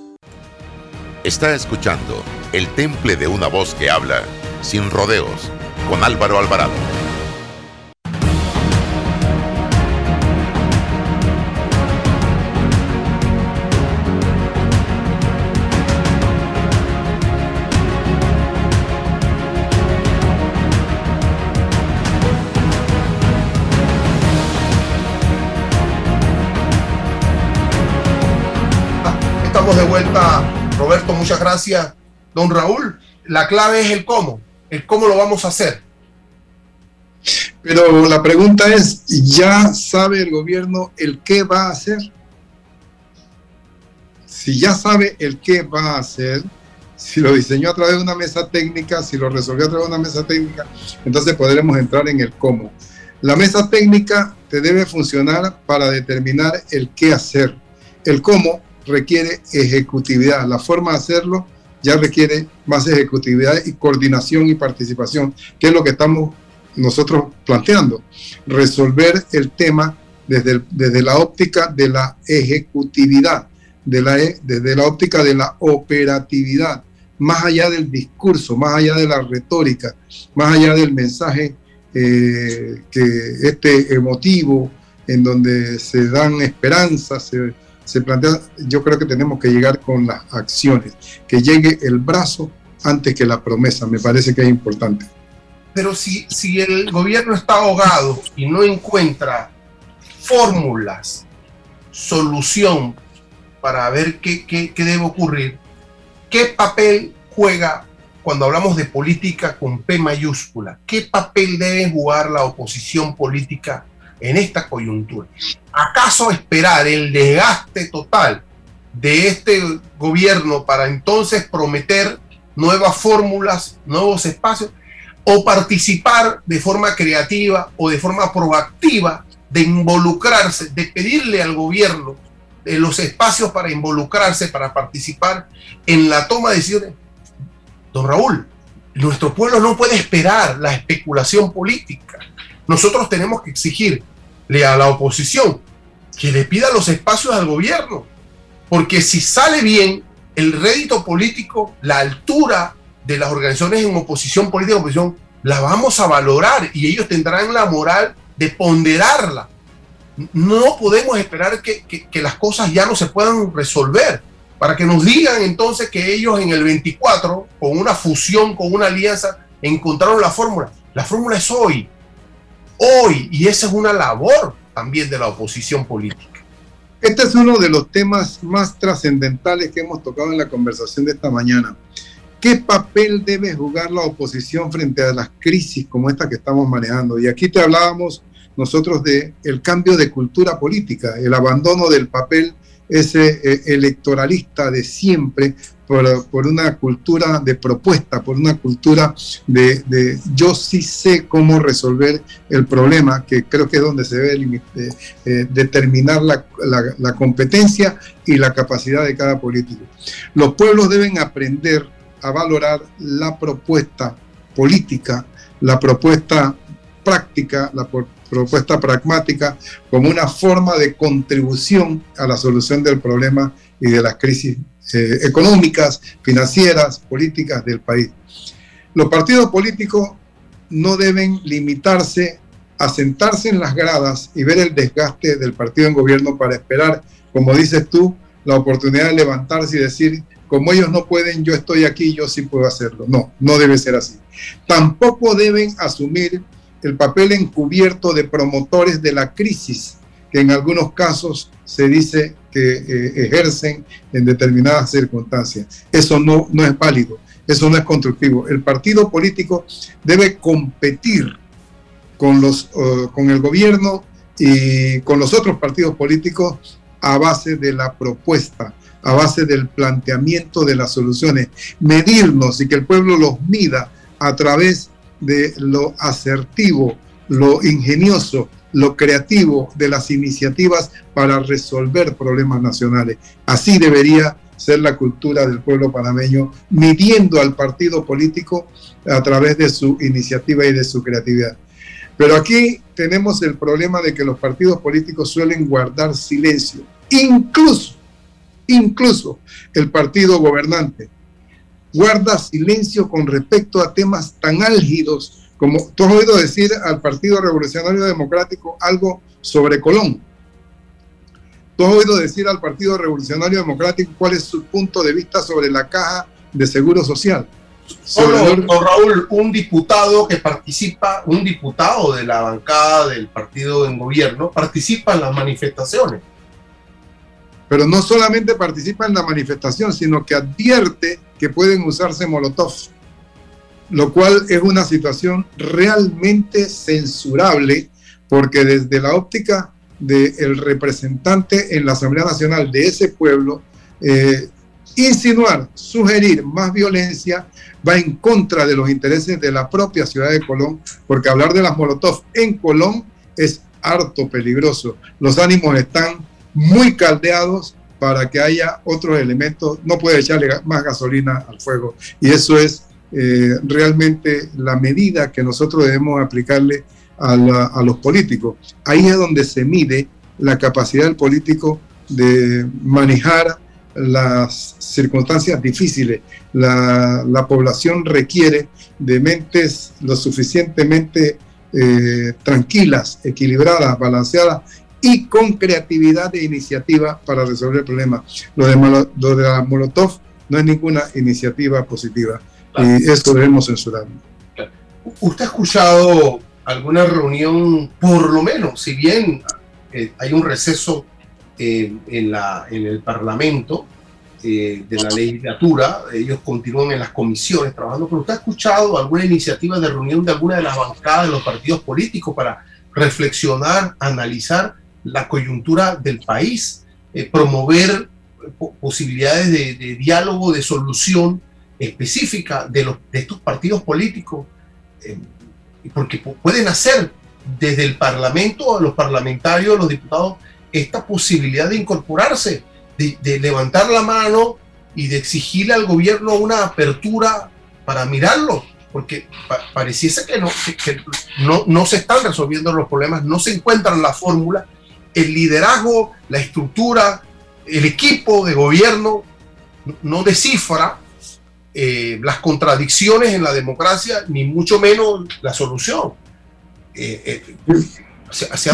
Está escuchando El Temple de una voz que habla sin rodeos con Álvaro Alvarado. Roberto, muchas gracias. Don Raúl, la clave es el cómo, el cómo lo vamos a hacer. Pero la pregunta es, ¿ya sabe el gobierno el qué va a hacer? Si ya sabe el qué va a hacer, si lo diseñó a través de una mesa técnica, si lo resolvió a través de una mesa técnica, entonces podremos entrar en el cómo. La mesa técnica te debe funcionar para determinar el qué hacer. El cómo requiere ejecutividad. La forma de hacerlo ya requiere más ejecutividad y coordinación y participación, que es lo que estamos nosotros planteando. Resolver el tema desde, desde la óptica de la ejecutividad, de la, e, desde la óptica de la operatividad, más allá del discurso, más allá de la retórica, más allá del mensaje eh, que este emotivo, en donde se dan esperanzas, se, se plantea, yo creo que tenemos que llegar con las acciones, que llegue el brazo antes que la promesa, me parece que es importante. Pero si, si el gobierno está ahogado y no encuentra fórmulas, solución para ver qué, qué, qué debe ocurrir, ¿qué papel juega cuando hablamos de política con P mayúscula? ¿Qué papel debe jugar la oposición política en esta coyuntura. ¿Acaso esperar el desgaste total de este gobierno para entonces prometer nuevas fórmulas, nuevos espacios, o participar de forma creativa o de forma proactiva de involucrarse, de pedirle al gobierno de los espacios para involucrarse, para participar en la toma de decisiones? Don Raúl, nuestro pueblo no puede esperar la especulación política. Nosotros tenemos que exigir a la oposición que le pida los espacios al gobierno. Porque si sale bien el rédito político, la altura de las organizaciones en oposición política, oposición, la vamos a valorar y ellos tendrán la moral de ponderarla. No podemos esperar que, que las cosas ya no se puedan resolver para que nos digan entonces que ellos en el 24, con una fusión, con una alianza, encontraron la fórmula. La fórmula es hoy, hoy, y esa es una labor también de la oposición política. Este es uno de los temas más trascendentales que hemos tocado en la conversación de esta mañana. ¿Qué papel debe jugar la oposición frente a las crisis como esta que estamos manejando? Y aquí te hablábamos nosotros de el cambio de cultura política, el abandono del papel ese eh, electoralista de siempre por, una cultura de propuesta, por una cultura de, yo sí sé cómo resolver el problema, que creo que es donde se debe eh, determinar la, la competencia y la capacidad de cada político. Los pueblos deben aprender a valorar la propuesta política, la propuesta práctica, la propuesta pragmática como una forma de contribución a la solución del problema y de las crisis eh, económicas, financieras, políticas del país. Los partidos políticos no deben limitarse a sentarse en las gradas y ver el desgaste del partido en gobierno para esperar, como dices tú, la oportunidad de levantarse y decir, como ellos no pueden, yo estoy aquí, yo sí puedo hacerlo. No, no debe ser así. Tampoco deben asumir el papel encubierto de promotores de la crisis, que en algunos casos se dice que eh, ejercen en determinadas circunstancias. Eso no, no es válido, eso no es constructivo. El partido político debe competir con, los, eh, con el gobierno y con los otros partidos políticos a base de la propuesta, a base del planteamiento de las soluciones, medirnos y que el pueblo los mida a través de lo asertivo, lo ingenioso, lo creativo de las iniciativas para resolver problemas nacionales. Así debería ser la cultura del pueblo panameño, midiendo al partido político a través de su iniciativa y de su creatividad. Pero aquí tenemos el problema de que los partidos políticos suelen guardar silencio, incluso, incluso el partido gobernante guarda silencio con respecto a temas tan álgidos como tú has oído decir al Partido Revolucionario Democrático algo sobre Colón. Tú has oído decir al Partido Revolucionario Democrático cuál es su punto de vista sobre la caja de seguro social. Solo, don Raúl, un diputado que participa, un diputado de la bancada del partido en gobierno, participa en las manifestaciones. Pero no solamente participa en la manifestación, sino que advierte que pueden usarse molotov, lo cual es una situación realmente censurable, porque desde la óptica del representante en la Asamblea Nacional de ese pueblo, eh, insinuar, sugerir más violencia va en contra de los intereses de la propia ciudad de Colón, porque hablar de las Molotov en Colón es harto peligroso. Los ánimos están muy caldeados para que haya otros elementos. No puede echarle más gasolina al fuego. Y eso es eh, realmente la medida que nosotros debemos aplicarle a, los políticos. Ahí es donde se mide la capacidad del político de manejar las circunstancias difíciles. La, la población requiere de mentes lo suficientemente eh, tranquilas, equilibradas, balanceadas y con creatividad e iniciativa para resolver el problema. Lo de la Molotov no es ninguna iniciativa positiva y esto debemos censurar. ¿Usted ha escuchado alguna reunión, por lo menos, si bien eh, hay un receso en, la, en el Parlamento eh, de la legislatura, ellos continúan en las comisiones trabajando, pero ¿usted ha escuchado alguna iniciativa de reunión de alguna de las bancadas de los partidos políticos para reflexionar, analizar la coyuntura del país, eh, promover posibilidades de, diálogo, de solución específica de, los, de estos partidos políticos? Eh, porque pueden hacer desde el Parlamento, a los parlamentarios, a los diputados, esta posibilidad de incorporarse, de, levantar la mano y de exigirle al gobierno una apertura para mirarlo, porque pareciese que, no, que, no, no, se están resolviendo los problemas, no se encuentran la fórmula, el liderazgo, la estructura, el equipo de gobierno no descifra eh, las contradicciones en la democracia, ni mucho menos la solución. Eh, eh, hacia,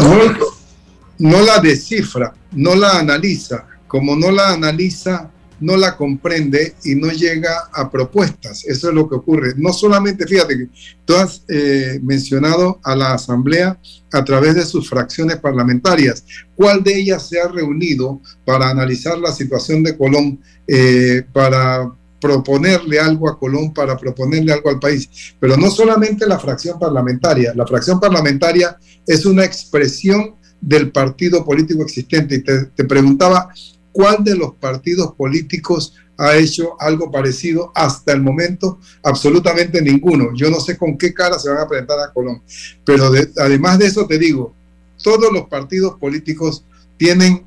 no la descifra, no la analiza. Como no la analiza, no la comprende y no llega a propuestas. Eso es lo que ocurre. No solamente, fíjate que tú has eh, mencionado a la Asamblea a través de sus fracciones parlamentarias. ¿Cuál de ellas se ha reunido para analizar la situación de Colón, eh, para proponerle algo a Colón, para proponerle algo al país? Pero no solamente la fracción parlamentaria. La fracción parlamentaria es una expresión del partido político existente. Y te, preguntaba, ¿cuál de los partidos políticos ha hecho algo parecido hasta el momento? Absolutamente ninguno. Yo no sé con qué cara se van a presentar a Colón. Pero además de eso te digo, todos los partidos políticos tienen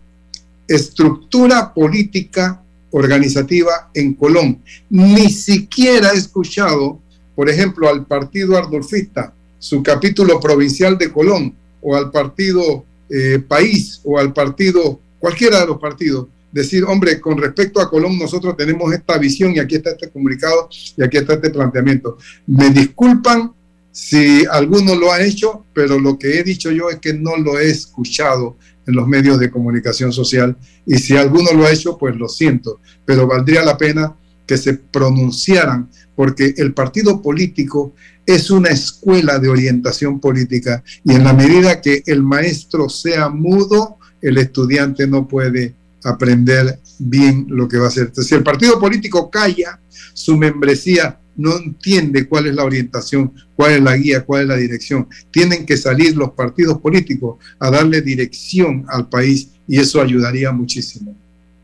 estructura política organizativa en Colón. Ni siquiera he escuchado, por ejemplo, al partido Ardolfista, su capítulo provincial de Colón, o al partido eh, país o al partido, cualquiera de los partidos, decir, hombre, con respecto a Colón nosotros tenemos esta visión y aquí está este comunicado y aquí está este planteamiento. Me disculpan Si alguno lo ha hecho, pero lo que he dicho yo es que no lo he escuchado en los medios de comunicación social. Y si alguno lo ha hecho, pues lo siento, pero valdría la pena que se pronunciaran porque el partido político es una escuela de orientación política. Y en la medida que el maestro sea mudo, el estudiante no puede aprender bien lo que va a hacer. si el partido político calla, su membresía no entiende cuál es la orientación, cuál es la guía, cuál es la dirección. Tienen que salir los partidos políticos a darle dirección al país y eso ayudaría muchísimo.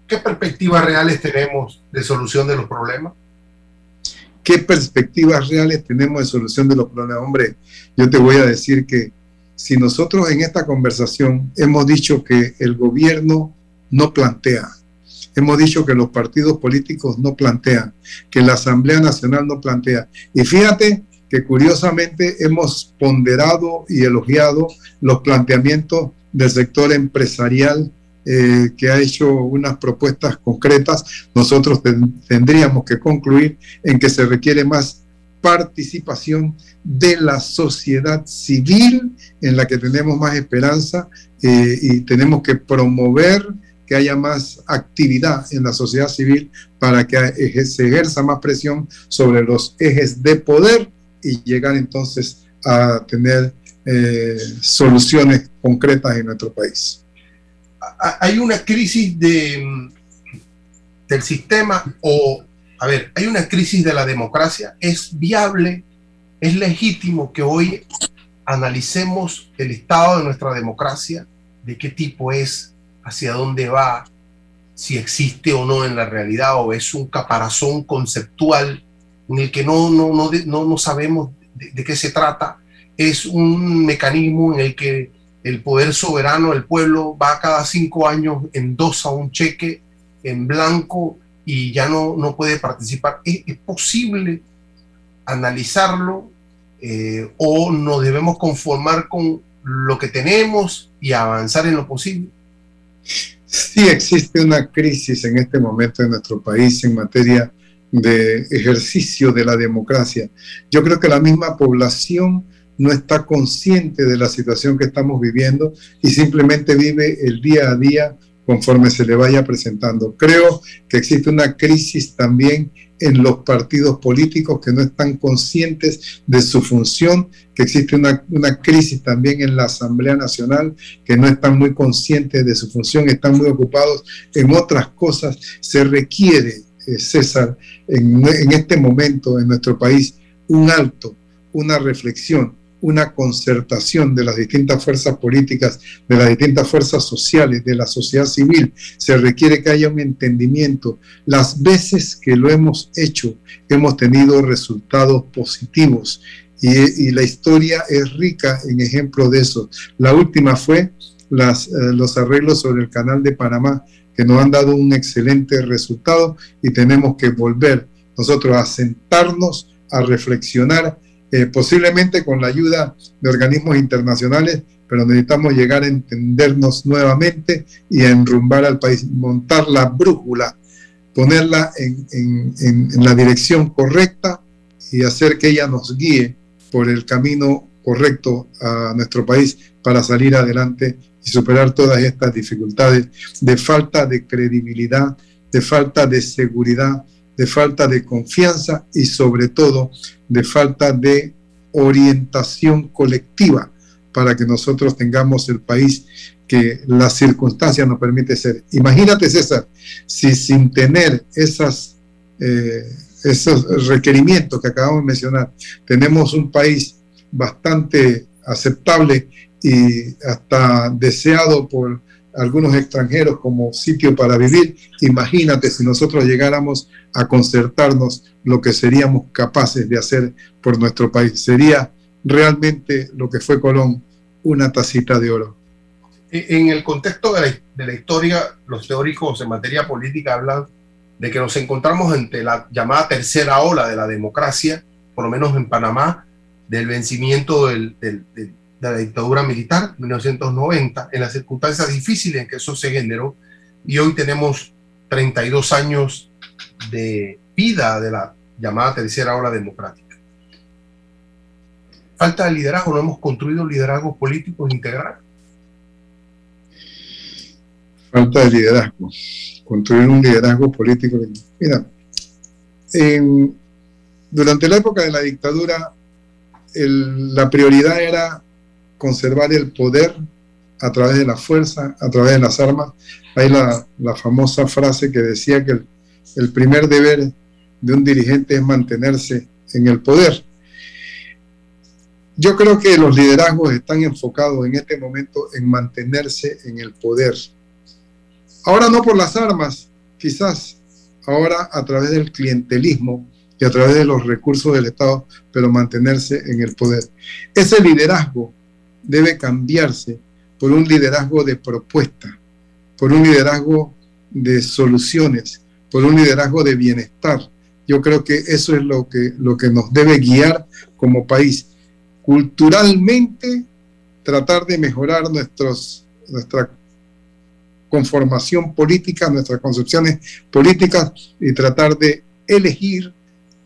¿Qué perspectivas reales tenemos de solución de los problemas? ¿Qué perspectivas reales tenemos de solución de los problemas? Hombre, yo te voy a decir que si nosotros en esta conversación hemos dicho que el gobierno no plantea, hemos dicho que los partidos políticos no plantean, que la Asamblea Nacional no plantea, y fíjate que curiosamente hemos ponderado y elogiado los planteamientos del sector empresarial eh, que ha hecho unas propuestas concretas, nosotros tendríamos que concluir en que se requiere más participación de la sociedad civil en la que tenemos más esperanza eh, y tenemos que promover que haya más actividad en la sociedad civil para que se ejerza más presión sobre los ejes de poder y llegar entonces a tener eh, soluciones concretas en nuestro país. Hay una crisis de, del sistema o, a ver, hay una crisis de la democracia. ¿Es viable, es legítimo que hoy analicemos el estado de nuestra democracia, de qué tipo es, hacia dónde va, si existe o no en la realidad, o es un caparazón conceptual en el que no, no, no, no, no sabemos de qué se trata? Es un mecanismo en el que el poder soberano del pueblo va cada cinco años, endosa un cheque en blanco y ya no, no puede participar. ¿Es, posible analizarlo eh, o nos debemos conformar con lo que tenemos y avanzar en lo posible? Sí existe una crisis en este momento en nuestro país en materia de ejercicio de la democracia. Yo creo que la misma población no está consciente de la situación que estamos viviendo y simplemente vive el día a día conforme se le vaya presentando. Creo que existe una crisis también en los partidos políticos que no están conscientes de su función, que existe una, crisis también en la Asamblea Nacional, que no están muy conscientes de su función, están muy ocupados en otras cosas. Se requiere, eh, César, en, en este momento en nuestro país, un alto, una reflexión una concertación de las distintas fuerzas políticas, de las distintas fuerzas sociales, de la sociedad civil. Se requiere que haya un entendimiento. Las veces que lo hemos hecho, hemos tenido resultados positivos y, la historia es rica en ejemplos de eso. La última fue eh, los arreglos sobre el canal de Panamá, que nos han dado un excelente resultado y tenemos que volver nosotros a sentarnos, a reflexionar eh, posiblemente con la ayuda de organismos internacionales, pero necesitamos llegar a entendernos nuevamente y a enrumbar al país, montar la brújula, ponerla en, en la dirección correcta y hacer que ella nos guíe por el camino correcto a nuestro país para salir adelante y superar todas estas dificultades de falta de credibilidad, de falta de seguridad, de falta de confianza y sobre todo de falta de orientación colectiva para que nosotros tengamos el país que las circunstancias nos permite ser. Imagínate, César, si sin tener esas, eh, esos requerimientos que acabamos de mencionar, tenemos un país bastante aceptable y hasta deseado por algunos extranjeros como sitio para vivir. Imagínate si nosotros llegáramos a concertarnos lo que seríamos capaces de hacer por nuestro país. Sería realmente lo que fue Colón, una tacita de oro. En el contexto de la, de la historia, los teóricos en materia política hablan de que nos encontramos ante la llamada tercera ola de la democracia, por lo menos en Panamá, del vencimiento del, del de la dictadura militar, 1990, en las circunstancias difíciles en que eso se generó, y hoy tenemos 32 años de vida de la llamada tercera ola democrática. falta de liderazgo, no hemos construido liderazgos políticos integrales. Falta de liderazgo, construir un liderazgo político. Mira, durante la época de la dictadura, la prioridad era conservar el poder a través de la fuerza, a través de las armas. Hay la, famosa frase que decía que el, primer deber de un dirigente es mantenerse en el poder. Yo creo que los liderazgos están enfocados en este momento en mantenerse en el poder. Ahora no por las armas, quizás, ahora a través del clientelismo y a través de los recursos del Estado, pero mantenerse en el poder. Ese liderazgo debe cambiarse por un liderazgo de propuesta, por un liderazgo de soluciones, por un liderazgo de bienestar. Yo creo que eso es lo que, lo que nos debe guiar como país. Culturalmente, tratar de mejorar nuestros, nuestra conformación política, nuestras concepciones políticas y tratar de elegir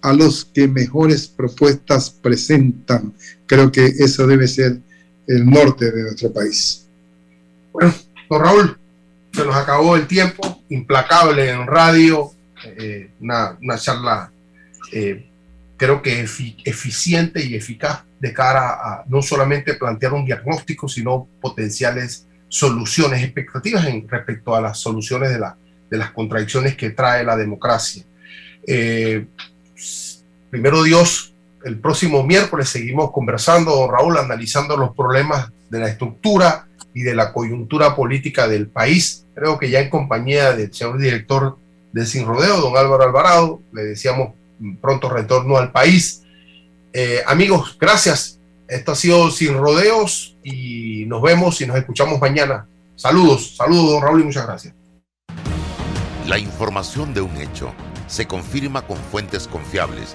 a los que mejores propuestas presentan. Creo que eso debe ser el norte de nuestro país. Bueno, don Raúl, se nos acabó el tiempo, implacable en radio, eh, una, charla eh, creo que eficiente y eficaz de cara a no solamente plantear un diagnóstico, sino potenciales soluciones, expectativas en respecto a las soluciones de, la, de las contradicciones que trae la democracia. Eh, primero Dios, el próximo miércoles seguimos conversando, don Raúl, analizando los problemas de la estructura y de la coyuntura política del país. Creo que ya en compañía del señor director de Sin Rodeo, don Álvaro Alvarado, le decíamos pronto retorno al país. Eh, amigos, gracias. Esto ha sido Sin Rodeos y nos vemos y nos escuchamos mañana. Saludos, saludos, don Raúl, y muchas gracias. La información de un hecho se confirma con fuentes confiables